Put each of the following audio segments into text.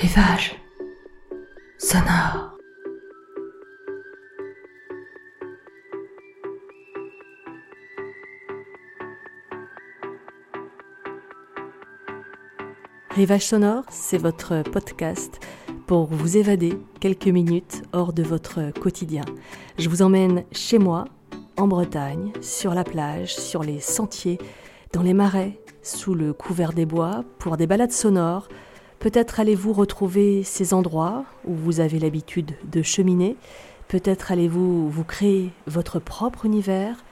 Rivage sonore. Rivage sonore, c'est votre podcast pour vous évader quelques minutes hors de votre quotidien. Je vous emmène chez moi, en Bretagne, sur la plage, sur les sentiers, dans les marais, sous le couvert des bois, pour des balades sonores. Peut-être allez-vous retrouver ces endroits où vous avez l'habitude de cheminer. Peut-être allez-vous vous créer votre propre univers.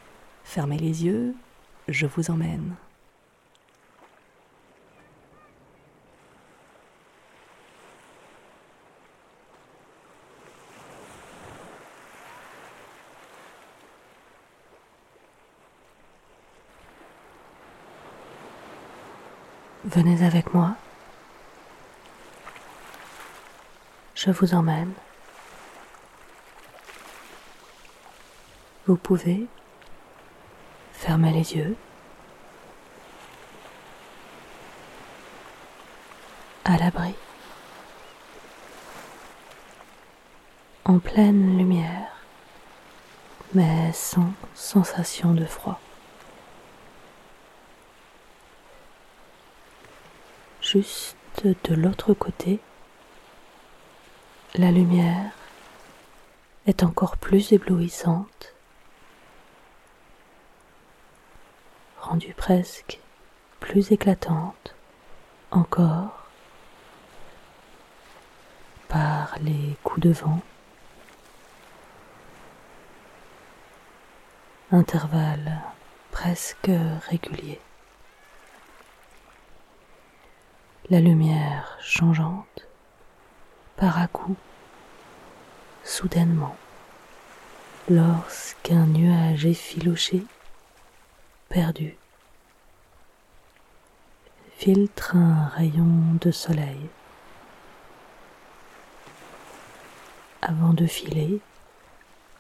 Fermez les yeux, je vous emmène. Venez avec moi. Je vous emmène. Vous pouvez fermer les yeux. À l'abri. En pleine lumière, mais sans sensation de froid. juste de l'autre côté, la lumière est encore plus éblouissante, rendue presque plus éclatante encore par les coups de vent, intervalles presque réguliers. la lumière changeante, par à coup, soudainement, lorsqu'un nuage effiloché, perdu, filtre un rayon de soleil avant de filer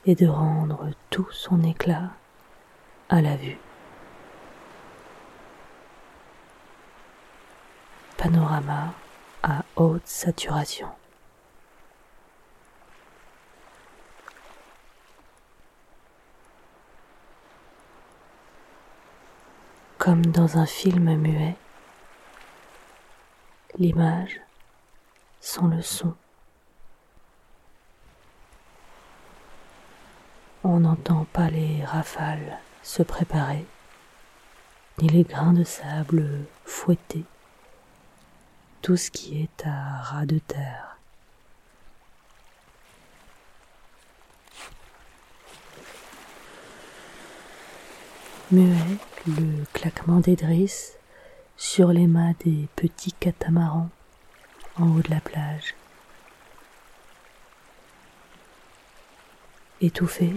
et de rendre tout son éclat à la vue. panorama à haute saturation. Comme dans un film muet, l'image sans le son. On n'entend pas les rafales se préparer, ni les grains de sable fouettés tout ce qui est à ras de terre. Muet, le claquement des drisses sur les mâts des petits catamarans en haut de la plage. Étouffé,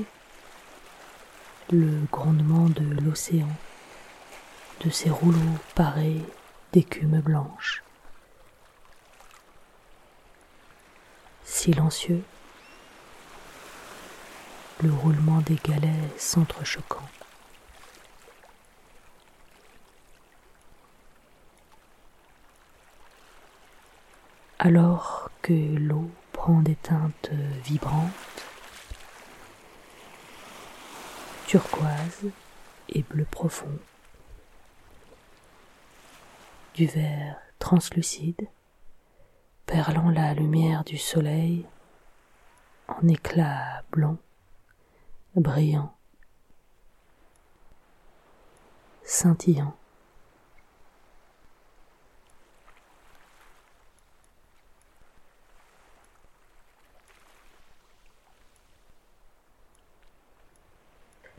le grondement de l'océan, de ses rouleaux parés d'écume blanche. silencieux, le roulement des galets s'entrechoquant. Alors que l'eau prend des teintes vibrantes, turquoise et bleu profond, du vert translucide, perlant la lumière du soleil en éclats blancs, brillants, scintillants.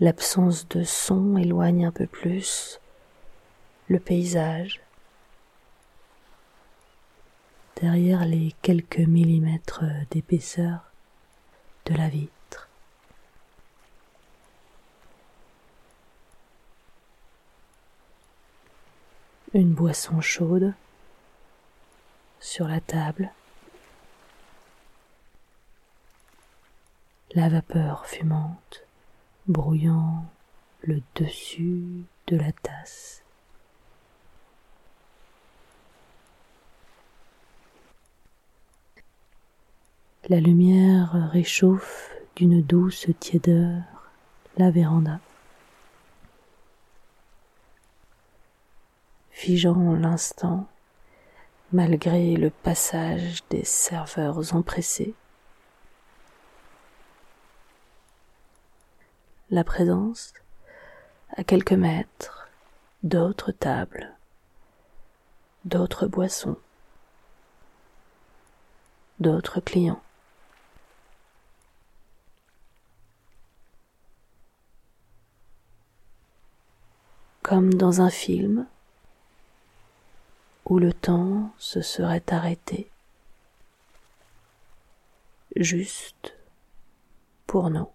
L'absence de son éloigne un peu plus le paysage derrière les quelques millimètres d'épaisseur de la vitre. Une boisson chaude sur la table. La vapeur fumante brouillant le dessus de la tasse. La lumière réchauffe d'une douce tiédeur la véranda. Figeant l'instant, malgré le passage des serveurs empressés, la présence, à quelques mètres, d'autres tables, d'autres boissons, d'autres clients. comme dans un film où le temps se serait arrêté juste pour nous.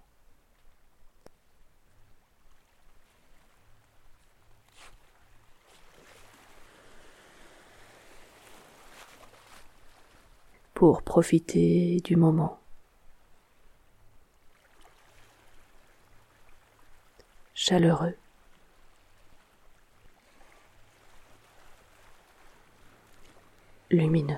Pour profiter du moment. Chaleureux. lumineux.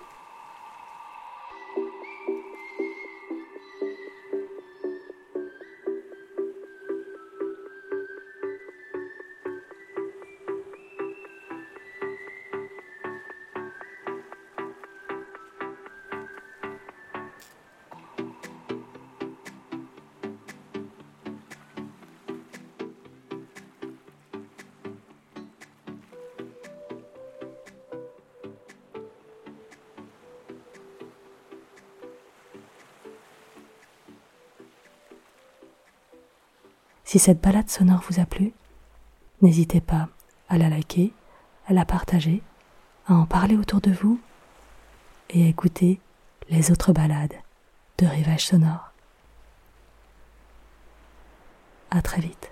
Si cette balade sonore vous a plu, n'hésitez pas à la liker, à la partager, à en parler autour de vous et à écouter les autres balades de Rivage Sonore. À très vite.